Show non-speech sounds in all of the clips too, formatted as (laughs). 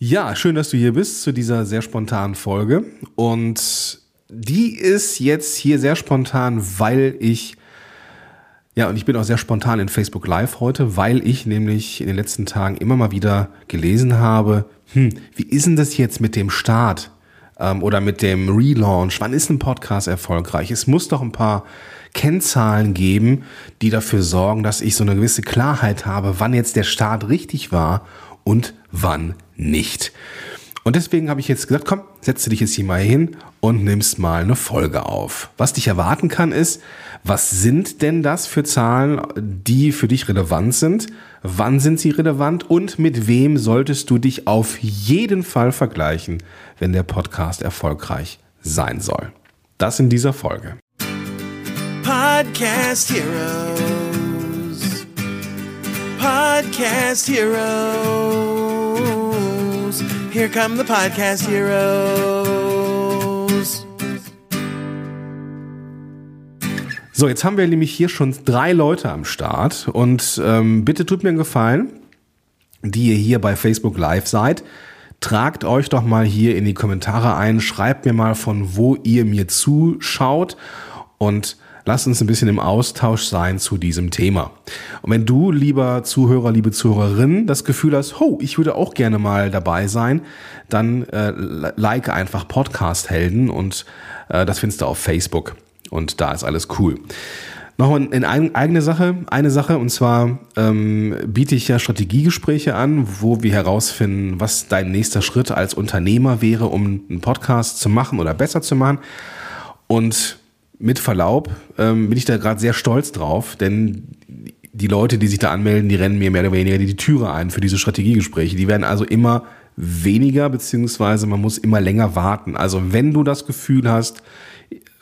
Ja, schön, dass du hier bist zu dieser sehr spontanen Folge. Und die ist jetzt hier sehr spontan, weil ich, ja, und ich bin auch sehr spontan in Facebook Live heute, weil ich nämlich in den letzten Tagen immer mal wieder gelesen habe, hm, wie ist denn das jetzt mit dem Start ähm, oder mit dem Relaunch? Wann ist ein Podcast erfolgreich? Es muss doch ein paar Kennzahlen geben, die dafür sorgen, dass ich so eine gewisse Klarheit habe, wann jetzt der Start richtig war und wann nicht. Und deswegen habe ich jetzt gesagt, komm, setze dich jetzt hier mal hin und nimmst mal eine Folge auf. Was dich erwarten kann, ist, was sind denn das für Zahlen, die für dich relevant sind? Wann sind sie relevant? Und mit wem solltest du dich auf jeden Fall vergleichen, wenn der Podcast erfolgreich sein soll? Das in dieser Folge. Podcast Heroes. Podcast Heroes. Here come the Podcast Heroes. So, jetzt haben wir nämlich hier schon drei Leute am Start und ähm, bitte tut mir einen Gefallen, die ihr hier bei Facebook Live seid. Tragt euch doch mal hier in die Kommentare ein, schreibt mir mal von wo ihr mir zuschaut und Lass uns ein bisschen im Austausch sein zu diesem Thema. Und wenn du, lieber Zuhörer, liebe Zuhörerin, das Gefühl hast, ho, ich würde auch gerne mal dabei sein, dann äh, like einfach Podcast Helden und äh, das findest du auf Facebook. Und da ist alles cool. Noch in eigene Sache, eine Sache, und zwar ähm, biete ich ja Strategiegespräche an, wo wir herausfinden, was dein nächster Schritt als Unternehmer wäre, um einen Podcast zu machen oder besser zu machen. Und mit Verlaub ähm, bin ich da gerade sehr stolz drauf, denn die Leute, die sich da anmelden, die rennen mir mehr oder weniger die Türe ein für diese Strategiegespräche. Die werden also immer weniger, beziehungsweise man muss immer länger warten. Also wenn du das Gefühl hast,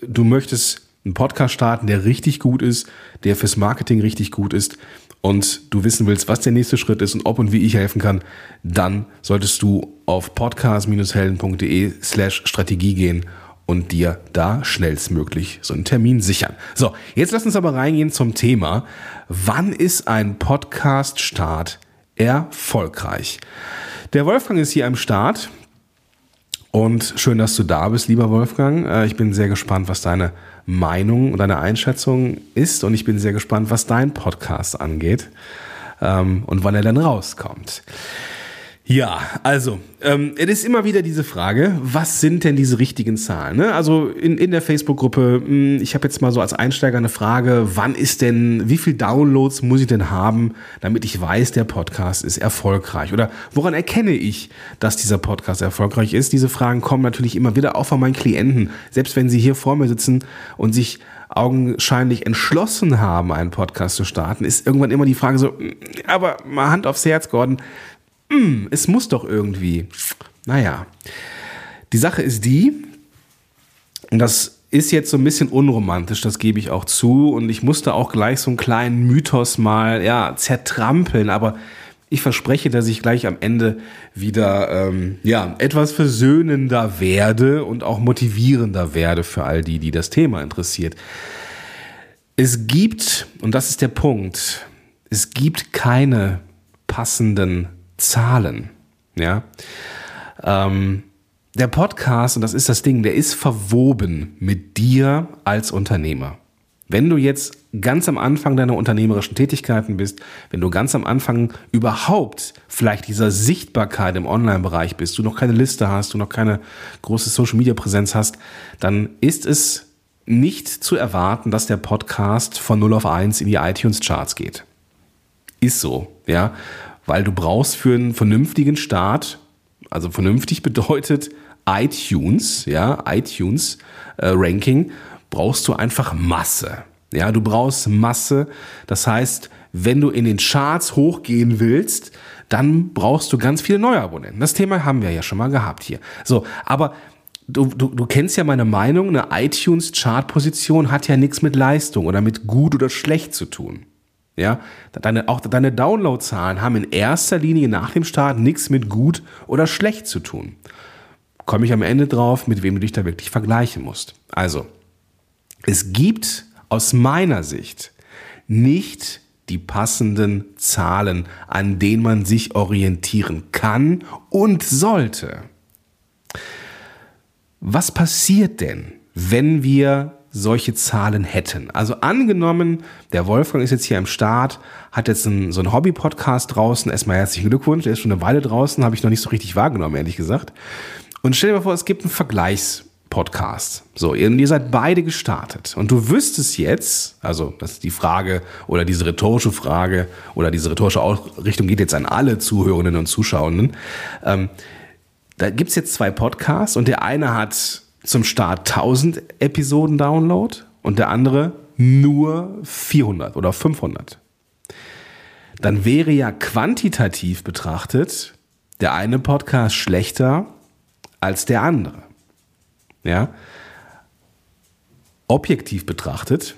du möchtest einen Podcast starten, der richtig gut ist, der fürs Marketing richtig gut ist und du wissen willst, was der nächste Schritt ist und ob und wie ich helfen kann, dann solltest du auf podcast-helden.de slash Strategie gehen und dir da schnellstmöglich so einen Termin sichern. So, jetzt lass uns aber reingehen zum Thema. Wann ist ein Podcast-Start erfolgreich? Der Wolfgang ist hier am Start. Und schön, dass du da bist, lieber Wolfgang. Äh, ich bin sehr gespannt, was deine Meinung und deine Einschätzung ist. Und ich bin sehr gespannt, was dein Podcast angeht ähm, und wann er dann rauskommt. Ja, also, ähm, es ist immer wieder diese Frage, was sind denn diese richtigen Zahlen? Ne? Also in, in der Facebook-Gruppe, hm, ich habe jetzt mal so als Einsteiger eine Frage, wann ist denn, wie viel Downloads muss ich denn haben, damit ich weiß, der Podcast ist erfolgreich? Oder woran erkenne ich, dass dieser Podcast erfolgreich ist? Diese Fragen kommen natürlich immer wieder auch von meinen Klienten, selbst wenn sie hier vor mir sitzen und sich augenscheinlich entschlossen haben, einen Podcast zu starten, ist irgendwann immer die Frage so, hm, aber mal Hand aufs Herz, Gordon, hm, es muss doch irgendwie. Naja, die Sache ist die, und das ist jetzt so ein bisschen unromantisch, das gebe ich auch zu, und ich musste auch gleich so einen kleinen Mythos mal ja, zertrampeln, aber ich verspreche, dass ich gleich am Ende wieder ähm, ja, etwas versöhnender werde und auch motivierender werde für all die, die das Thema interessiert. Es gibt, und das ist der Punkt, es gibt keine passenden Zahlen. Ja. Ähm, der Podcast, und das ist das Ding, der ist verwoben mit dir als Unternehmer. Wenn du jetzt ganz am Anfang deiner unternehmerischen Tätigkeiten bist, wenn du ganz am Anfang überhaupt vielleicht dieser Sichtbarkeit im Online-Bereich bist, du noch keine Liste hast, du noch keine große Social-Media-Präsenz hast, dann ist es nicht zu erwarten, dass der Podcast von 0 auf 1 in die iTunes-Charts geht. Ist so, ja weil du brauchst für einen vernünftigen Start, also vernünftig bedeutet iTunes, ja, iTunes äh, Ranking, brauchst du einfach Masse. Ja, du brauchst Masse. Das heißt, wenn du in den Charts hochgehen willst, dann brauchst du ganz viele Neuabonnenten. Das Thema haben wir ja schon mal gehabt hier. So, aber du, du, du kennst ja meine Meinung, eine iTunes-Chart-Position hat ja nichts mit Leistung oder mit gut oder schlecht zu tun. Ja, deine, auch deine Downloadzahlen haben in erster Linie nach dem Start nichts mit gut oder schlecht zu tun. Komme ich am Ende drauf, mit wem du dich da wirklich vergleichen musst. Also, es gibt aus meiner Sicht nicht die passenden Zahlen, an denen man sich orientieren kann und sollte. Was passiert denn, wenn wir solche Zahlen hätten? Also angenommen, der Wolfgang ist jetzt hier am Start, hat jetzt einen, so einen Hobby-Podcast draußen. Erstmal herzlichen Glückwunsch, der ist schon eine Weile draußen, habe ich noch nicht so richtig wahrgenommen, ehrlich gesagt. Und stell dir mal vor, es gibt einen Vergleichs- Podcast. So, ihr, seid beide gestartet und du wüsstest jetzt, also das ist die Frage oder diese rhetorische Frage oder diese rhetorische Richtung geht jetzt an alle Zuhörenden und Zuschauenden. Ähm, da gibt's jetzt zwei Podcasts und der eine hat zum Start 1000 Episoden Download und der andere nur 400 oder 500. Dann wäre ja quantitativ betrachtet der eine Podcast schlechter als der andere. Ja? Objektiv betrachtet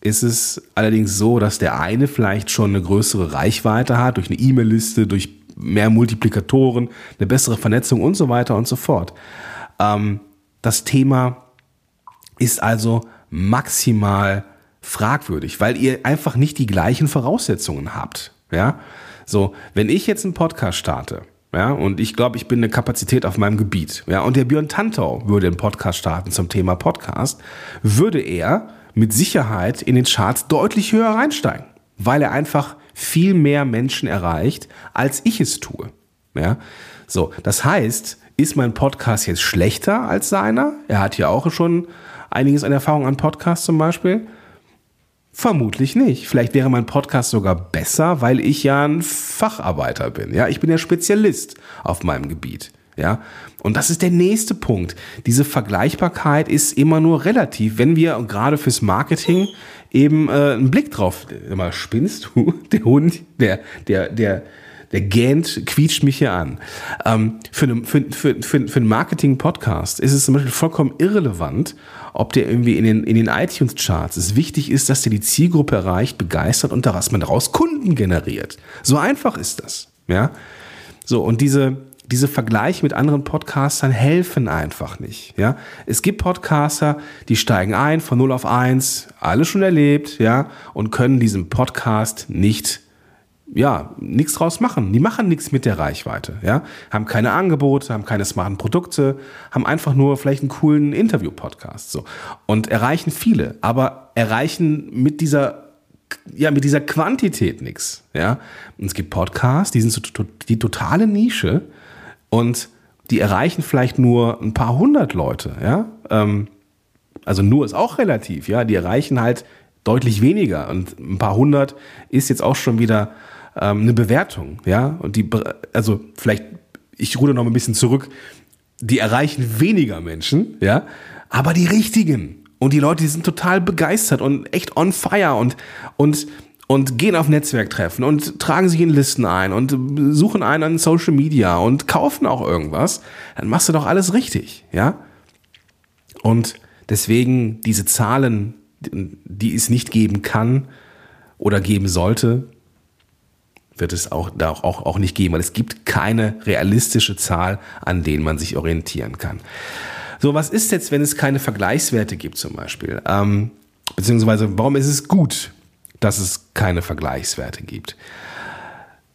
ist es allerdings so, dass der eine vielleicht schon eine größere Reichweite hat, durch eine E-Mail-Liste, durch mehr Multiplikatoren, eine bessere Vernetzung und so weiter und so fort. Ähm, das Thema ist also maximal fragwürdig, weil ihr einfach nicht die gleichen Voraussetzungen habt. Ja, so, wenn ich jetzt einen Podcast starte, ja, und ich glaube, ich bin eine Kapazität auf meinem Gebiet. Ja, und der Björn Tantau würde einen Podcast starten zum Thema Podcast, würde er mit Sicherheit in den Charts deutlich höher reinsteigen, weil er einfach viel mehr Menschen erreicht, als ich es tue. Ja, so, das heißt, ist mein Podcast jetzt schlechter als seiner? Er hat ja auch schon einiges an Erfahrung an Podcasts zum Beispiel. Vermutlich nicht. Vielleicht wäre mein Podcast sogar besser, weil ich ja ein Facharbeiter bin. Ja, ich bin ja Spezialist auf meinem Gebiet. Ja, und das ist der nächste Punkt. Diese Vergleichbarkeit ist immer nur relativ, wenn wir gerade fürs Marketing eben äh, einen Blick drauf. Immer spinnst du, (laughs) der Hund, der, der, der, der gähnt, quietscht mich hier an. Ähm, für, eine, für, für, für, für einen Marketing-Podcast ist es zum Beispiel vollkommen irrelevant, ob der irgendwie in den, in den iTunes-Charts ist. Wichtig ist, dass der die Zielgruppe erreicht, begeistert und daraus man daraus Kunden generiert. So einfach ist das. Ja. So, und diese, diese Vergleiche mit anderen Podcastern helfen einfach nicht. Ja, es gibt Podcaster, die steigen ein von 0 auf 1, alles schon erlebt, ja, und können diesen Podcast nicht ja, nichts draus machen. Die machen nichts mit der Reichweite, ja. Haben keine Angebote, haben keine smarten Produkte, haben einfach nur vielleicht einen coolen Interview-Podcast, so. Und erreichen viele, aber erreichen mit dieser ja, mit dieser Quantität nichts, ja. Und es gibt Podcasts, die sind so die totale Nische und die erreichen vielleicht nur ein paar hundert Leute, ja. Ähm, also nur ist auch relativ, ja. Die erreichen halt deutlich weniger und ein paar hundert ist jetzt auch schon wieder ähm, eine Bewertung, ja, und die, also vielleicht, ich ruder noch ein bisschen zurück, die erreichen weniger Menschen, ja, aber die richtigen. Und die Leute, die sind total begeistert und echt on fire und, und, und gehen auf Netzwerktreffen und tragen sich in Listen ein und suchen einen an Social Media und kaufen auch irgendwas, dann machst du doch alles richtig, ja? Und deswegen diese Zahlen, die es nicht geben kann oder geben sollte, wird es auch, da auch, auch nicht geben, weil es gibt keine realistische Zahl, an denen man sich orientieren kann. So, was ist jetzt, wenn es keine Vergleichswerte gibt zum Beispiel? Ähm, beziehungsweise, warum ist es gut, dass es keine Vergleichswerte gibt?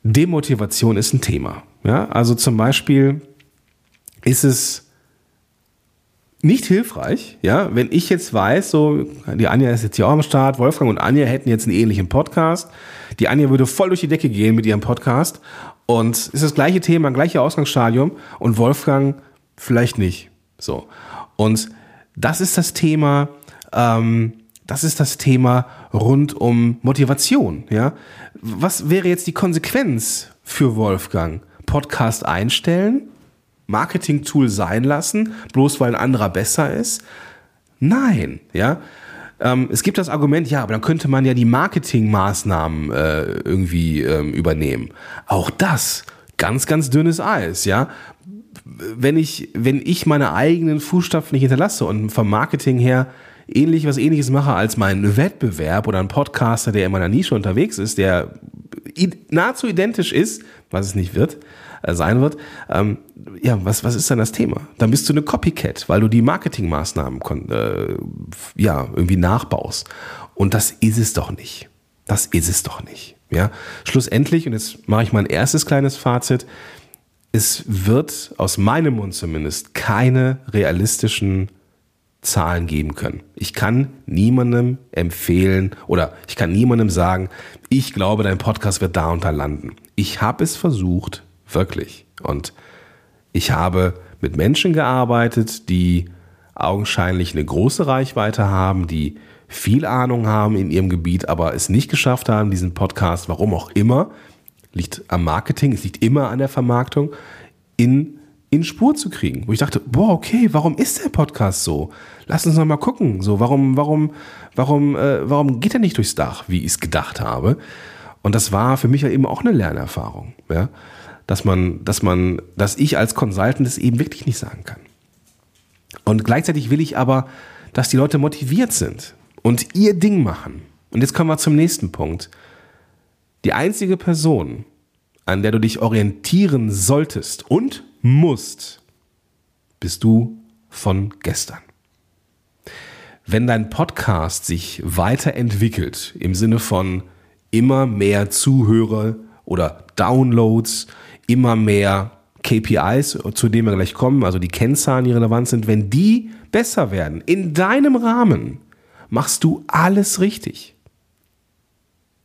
Demotivation ist ein Thema. Ja, also zum Beispiel ist es nicht hilfreich, ja, wenn ich jetzt weiß, so, die Anja ist jetzt hier auch am Start, Wolfgang und Anja hätten jetzt einen ähnlichen Podcast. Die Anja würde voll durch die Decke gehen mit ihrem Podcast und ist das gleiche Thema, gleiche Ausgangsstadium und Wolfgang vielleicht nicht. So. Und das ist das Thema, ähm, das ist das Thema rund um Motivation, ja. Was wäre jetzt die Konsequenz für Wolfgang? Podcast einstellen? Marketing-Tool sein lassen, bloß weil ein anderer besser ist? Nein, ja. Ähm, es gibt das Argument, ja, aber dann könnte man ja die Marketingmaßnahmen äh, irgendwie ähm, übernehmen. Auch das, ganz, ganz dünnes Eis, ja. Wenn ich, wenn ich meine eigenen Fußstapfen nicht hinterlasse und vom Marketing her ähnlich was ähnliches mache als mein Wettbewerb oder ein Podcaster, der in meiner Nische unterwegs ist, der nahezu identisch ist, was es nicht wird, äh, sein wird, ähm, ja, was, was ist dann das Thema? Dann bist du eine Copycat, weil du die Marketingmaßnahmen äh, ja, irgendwie nachbaust. Und das ist es doch nicht. Das ist es doch nicht. Ja? Schlussendlich, und jetzt mache ich mein erstes kleines Fazit, es wird aus meinem Mund zumindest keine realistischen Zahlen geben können. Ich kann niemandem empfehlen oder ich kann niemandem sagen, ich glaube, dein Podcast wird da und da landen. Ich habe es versucht, wirklich. Und ich habe mit Menschen gearbeitet, die augenscheinlich eine große Reichweite haben, die viel Ahnung haben in ihrem Gebiet, aber es nicht geschafft haben, diesen Podcast, warum auch immer, liegt am Marketing, es liegt immer an der Vermarktung, in in Spur zu kriegen, wo ich dachte, boah, okay, warum ist der Podcast so? Lass uns noch mal gucken, so warum, warum, warum, äh, warum geht er nicht durchs Dach, wie ich es gedacht habe? Und das war für mich ja eben auch eine Lernerfahrung, ja, dass man, dass man, dass ich als Consultant das eben wirklich nicht sagen kann. Und gleichzeitig will ich aber, dass die Leute motiviert sind und ihr Ding machen. Und jetzt kommen wir zum nächsten Punkt. Die einzige Person, an der du dich orientieren solltest und musst, bist du von gestern. Wenn dein Podcast sich weiterentwickelt im Sinne von immer mehr Zuhörer oder Downloads, immer mehr KPIs, zu denen wir gleich kommen, also die Kennzahlen, die relevant sind, wenn die besser werden, in deinem Rahmen, machst du alles richtig.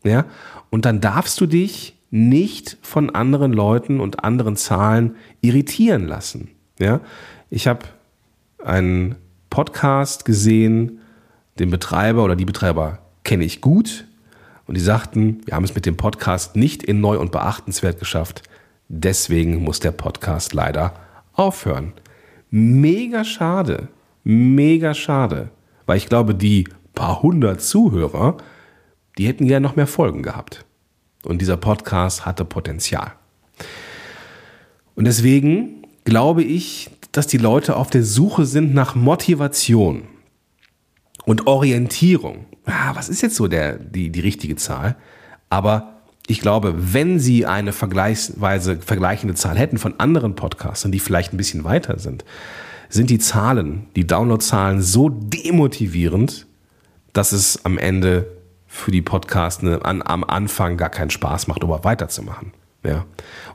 Ja? Und dann darfst du dich nicht von anderen Leuten und anderen Zahlen irritieren lassen. Ja? Ich habe einen Podcast gesehen, den Betreiber oder die Betreiber kenne ich gut und die sagten, wir haben es mit dem Podcast nicht in neu und beachtenswert geschafft. Deswegen muss der Podcast leider aufhören. Mega schade, mega schade, weil ich glaube, die paar hundert Zuhörer, die hätten gerne noch mehr Folgen gehabt. Und dieser Podcast hatte Potenzial. Und deswegen glaube ich, dass die Leute auf der Suche sind nach Motivation und Orientierung. Ah, was ist jetzt so der, die, die richtige Zahl? Aber ich glaube, wenn sie eine vergleichsweise vergleichende Zahl hätten von anderen Podcastern, die vielleicht ein bisschen weiter sind, sind die Zahlen, die Downloadzahlen so demotivierend, dass es am Ende für die Podcasts ne, an, am Anfang gar keinen Spaß macht, aber weiterzumachen. Ja.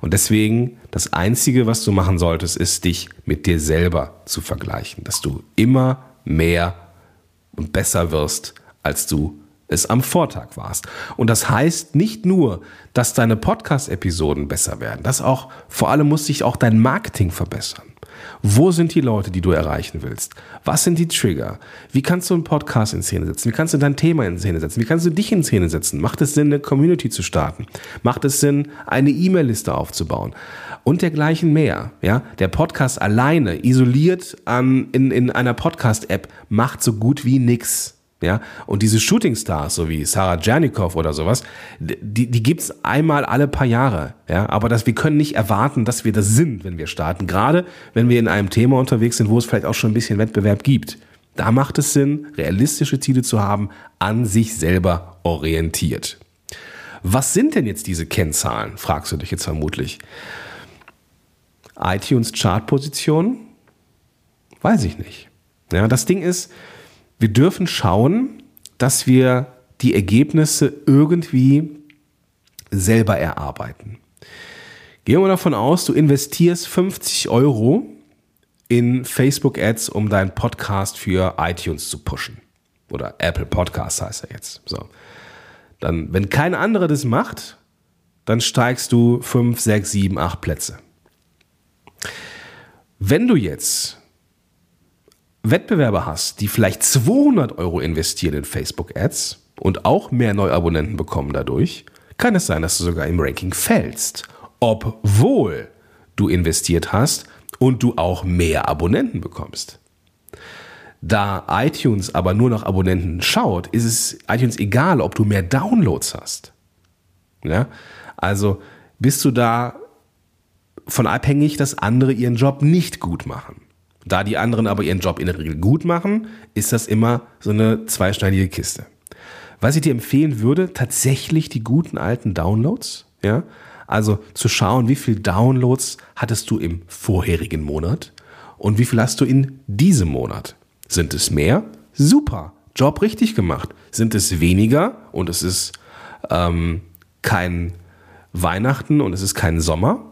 Und deswegen, das Einzige, was du machen solltest, ist, dich mit dir selber zu vergleichen. Dass du immer mehr und besser wirst, als du es am Vortag warst. Und das heißt nicht nur, dass deine Podcast-Episoden besser werden. Das auch, vor allem muss sich auch dein Marketing verbessern. Wo sind die Leute, die du erreichen willst? Was sind die Trigger? Wie kannst du einen Podcast in Szene setzen? Wie kannst du dein Thema in Szene setzen? Wie kannst du dich in Szene setzen? Macht es Sinn, eine Community zu starten? Macht es Sinn, eine E-Mail-Liste aufzubauen? Und dergleichen mehr. Ja, der Podcast alleine, isoliert ähm, in, in einer Podcast-App, macht so gut wie nichts. Ja, und diese Shootingstars, so wie Sarah Janikow oder sowas, die, die gibt's einmal alle paar Jahre. Ja, aber das, wir können nicht erwarten, dass wir das sind, wenn wir starten. Gerade wenn wir in einem Thema unterwegs sind, wo es vielleicht auch schon ein bisschen Wettbewerb gibt. Da macht es Sinn, realistische Ziele zu haben, an sich selber orientiert. Was sind denn jetzt diese Kennzahlen, fragst du dich jetzt vermutlich. iTunes Chartposition? Weiß ich nicht. Ja, das Ding ist, wir dürfen schauen, dass wir die Ergebnisse irgendwie selber erarbeiten. Gehen wir davon aus, du investierst 50 Euro in Facebook Ads, um deinen Podcast für iTunes zu pushen. Oder Apple Podcasts heißt er jetzt. So. Dann, wenn kein anderer das macht, dann steigst du 5, 6, 7, 8 Plätze. Wenn du jetzt Wettbewerber hast, die vielleicht 200 Euro investieren in Facebook-Ads und auch mehr Neuabonnenten bekommen dadurch, kann es sein, dass du sogar im Ranking fällst, obwohl du investiert hast und du auch mehr Abonnenten bekommst. Da iTunes aber nur nach Abonnenten schaut, ist es iTunes egal, ob du mehr Downloads hast. Ja? Also bist du da von abhängig, dass andere ihren Job nicht gut machen. Da die anderen aber ihren Job in der Regel gut machen, ist das immer so eine zweischneidige Kiste. Was ich dir empfehlen würde, tatsächlich die guten alten Downloads, ja, also zu schauen, wie viel Downloads hattest du im vorherigen Monat und wie viel hast du in diesem Monat. Sind es mehr? Super, Job richtig gemacht. Sind es weniger und es ist ähm, kein Weihnachten und es ist kein Sommer,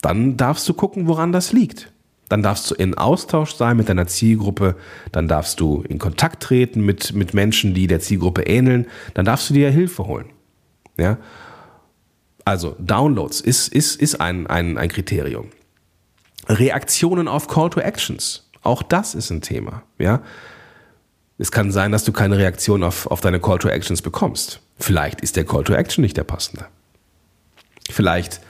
dann darfst du gucken, woran das liegt. Dann darfst du in Austausch sein mit deiner Zielgruppe, dann darfst du in Kontakt treten mit, mit Menschen, die der Zielgruppe ähneln, dann darfst du dir Hilfe holen. Ja? Also Downloads ist, ist, ist ein, ein, ein Kriterium. Reaktionen auf Call to Actions, auch das ist ein Thema. Ja? Es kann sein, dass du keine Reaktion auf, auf deine Call to Actions bekommst. Vielleicht ist der Call to Action nicht der passende. Vielleicht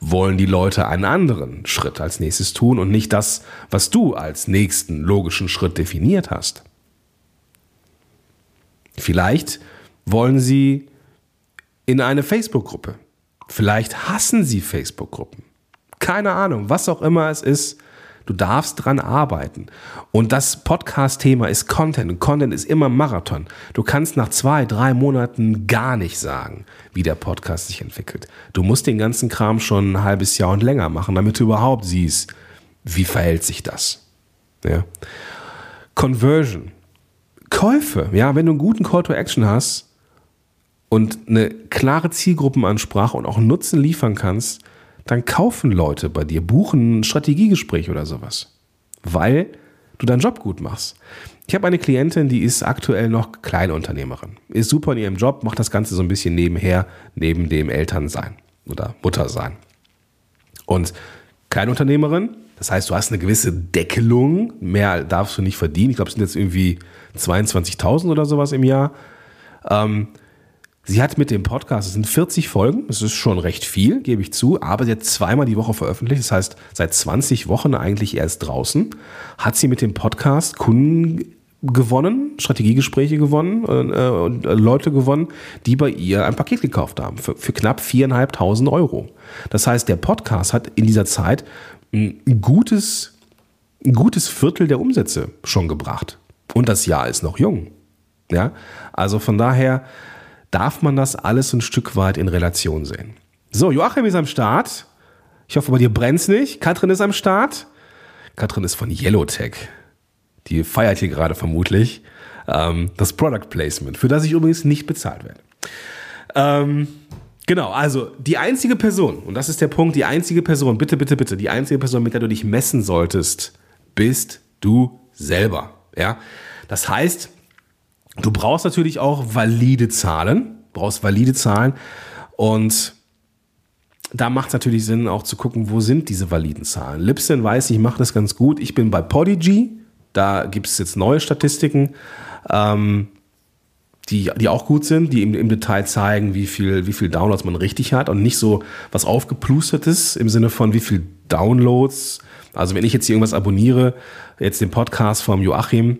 wollen die Leute einen anderen Schritt als nächstes tun und nicht das, was du als nächsten logischen Schritt definiert hast. Vielleicht wollen sie in eine Facebook-Gruppe. Vielleicht hassen sie Facebook-Gruppen. Keine Ahnung, was auch immer es ist. Du darfst dran arbeiten. Und das Podcast-Thema ist Content. Und Content ist immer Marathon. Du kannst nach zwei, drei Monaten gar nicht sagen, wie der Podcast sich entwickelt. Du musst den ganzen Kram schon ein halbes Jahr und länger machen, damit du überhaupt siehst, wie verhält sich das. Ja. Conversion. Käufe. Ja, wenn du einen guten Call to Action hast und eine klare Zielgruppenansprache und auch Nutzen liefern kannst, dann kaufen Leute bei dir, buchen ein Strategiegespräch oder sowas, weil du deinen Job gut machst. Ich habe eine Klientin, die ist aktuell noch Kleinunternehmerin, ist super in ihrem Job, macht das Ganze so ein bisschen nebenher, neben dem Elternsein oder Muttersein. Und Kleinunternehmerin, das heißt, du hast eine gewisse Deckelung, mehr darfst du nicht verdienen. Ich glaube, es sind jetzt irgendwie 22.000 oder sowas im Jahr. Ähm, Sie hat mit dem Podcast, es sind 40 Folgen, das ist schon recht viel, gebe ich zu, aber sie hat zweimal die Woche veröffentlicht, das heißt seit 20 Wochen eigentlich erst draußen, hat sie mit dem Podcast Kunden gewonnen, Strategiegespräche gewonnen äh, und äh, Leute gewonnen, die bei ihr ein Paket gekauft haben für, für knapp 4.500 Euro. Das heißt, der Podcast hat in dieser Zeit ein gutes, ein gutes Viertel der Umsätze schon gebracht. Und das Jahr ist noch jung. Ja, also von daher, darf man das alles ein Stück weit in Relation sehen. So, Joachim ist am Start. Ich hoffe, bei dir brennt's nicht. Katrin ist am Start. Katrin ist von Yellowtech. Die feiert hier gerade vermutlich ähm, das Product Placement, für das ich übrigens nicht bezahlt werde. Ähm, genau, also die einzige Person, und das ist der Punkt, die einzige Person, bitte, bitte, bitte, die einzige Person, mit der du dich messen solltest, bist du selber. Ja? Das heißt, Du brauchst natürlich auch valide Zahlen, brauchst valide Zahlen und da macht es natürlich Sinn, auch zu gucken, wo sind diese validen Zahlen. Libsyn weiß, ich mache das ganz gut. Ich bin bei Podigy, da gibt es jetzt neue Statistiken, ähm, die, die auch gut sind, die im, im, Detail zeigen, wie viel, wie viel Downloads man richtig hat und nicht so was aufgeplustertes im Sinne von wie viel Downloads. Also wenn ich jetzt hier irgendwas abonniere, jetzt den Podcast vom Joachim,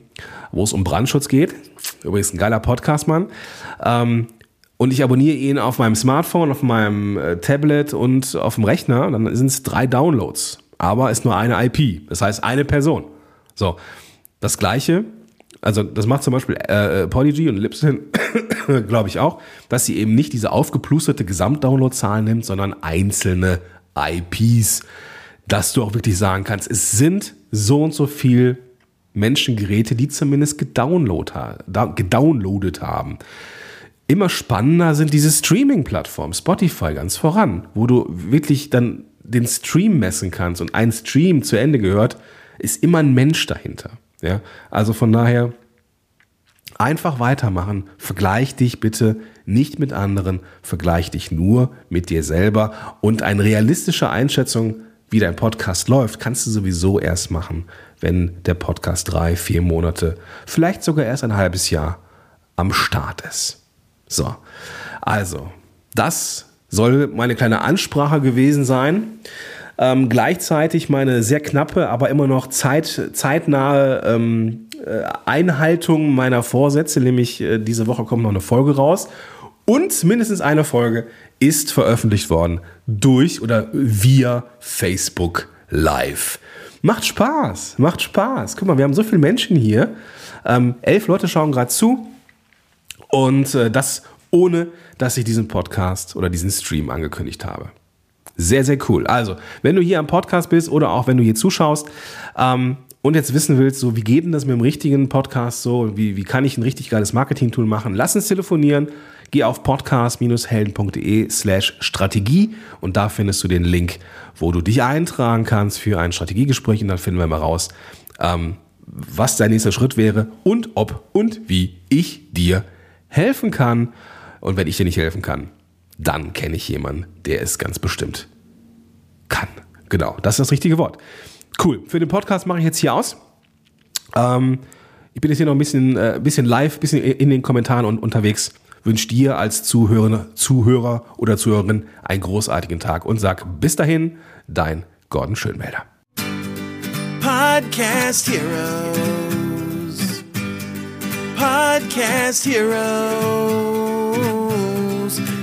wo es um Brandschutz geht, Übrigens ein geiler Podcast, Mann. Ähm, und ich abonniere ihn auf meinem Smartphone, auf meinem äh, Tablet und auf dem Rechner. Dann sind es drei Downloads. Aber ist nur eine IP. Das heißt eine Person. So. Das gleiche, also das macht zum Beispiel äh, äh Podigy und Libsyn, (coughs) glaube ich auch, dass sie eben nicht diese aufgeplusterte Gesamtdownloadzahl nimmt, sondern einzelne IPs, dass du auch wirklich sagen kannst, es sind so und so viel Menschengeräte, die zumindest gedownload, gedownloadet haben. Immer spannender sind diese Streaming-Plattformen, Spotify ganz voran, wo du wirklich dann den Stream messen kannst und ein Stream zu Ende gehört, ist immer ein Mensch dahinter. Ja? Also von daher einfach weitermachen. Vergleich dich bitte nicht mit anderen, vergleich dich nur mit dir selber und eine realistische Einschätzung, wie dein Podcast läuft, kannst du sowieso erst machen, wenn der Podcast drei, vier Monate, vielleicht sogar erst ein halbes Jahr am Start ist. So, also, das soll meine kleine Ansprache gewesen sein. Ähm, gleichzeitig meine sehr knappe, aber immer noch zeit, zeitnahe ähm, äh, Einhaltung meiner Vorsätze, nämlich äh, diese Woche kommt noch eine Folge raus. Und mindestens eine Folge ist veröffentlicht worden durch oder via Facebook Live. Macht Spaß, macht Spaß. Guck mal, wir haben so viele Menschen hier. Ähm, elf Leute schauen gerade zu. Und äh, das ohne, dass ich diesen Podcast oder diesen Stream angekündigt habe. Sehr, sehr cool. Also, wenn du hier am Podcast bist oder auch wenn du hier zuschaust ähm, und jetzt wissen willst, so wie geht denn das mit dem richtigen Podcast so, wie, wie kann ich ein richtig geiles Marketing-Tool machen, lass uns telefonieren. Geh auf podcast-helden.de slash Strategie und da findest du den Link, wo du dich eintragen kannst für ein Strategiegespräch und dann finden wir mal raus, ähm, was dein nächster Schritt wäre und ob und wie ich dir helfen kann. Und wenn ich dir nicht helfen kann, dann kenne ich jemanden, der es ganz bestimmt kann. Genau, das ist das richtige Wort. Cool. Für den Podcast mache ich jetzt hier aus. Ähm, ich bin jetzt hier noch ein bisschen, äh, bisschen live, ein bisschen in den Kommentaren und unterwegs. Wünsche dir als Zuhörer, Zuhörer oder Zuhörerin einen großartigen Tag und sag bis dahin, dein Gordon Schönmelder. Podcast Heroes. Podcast Heroes.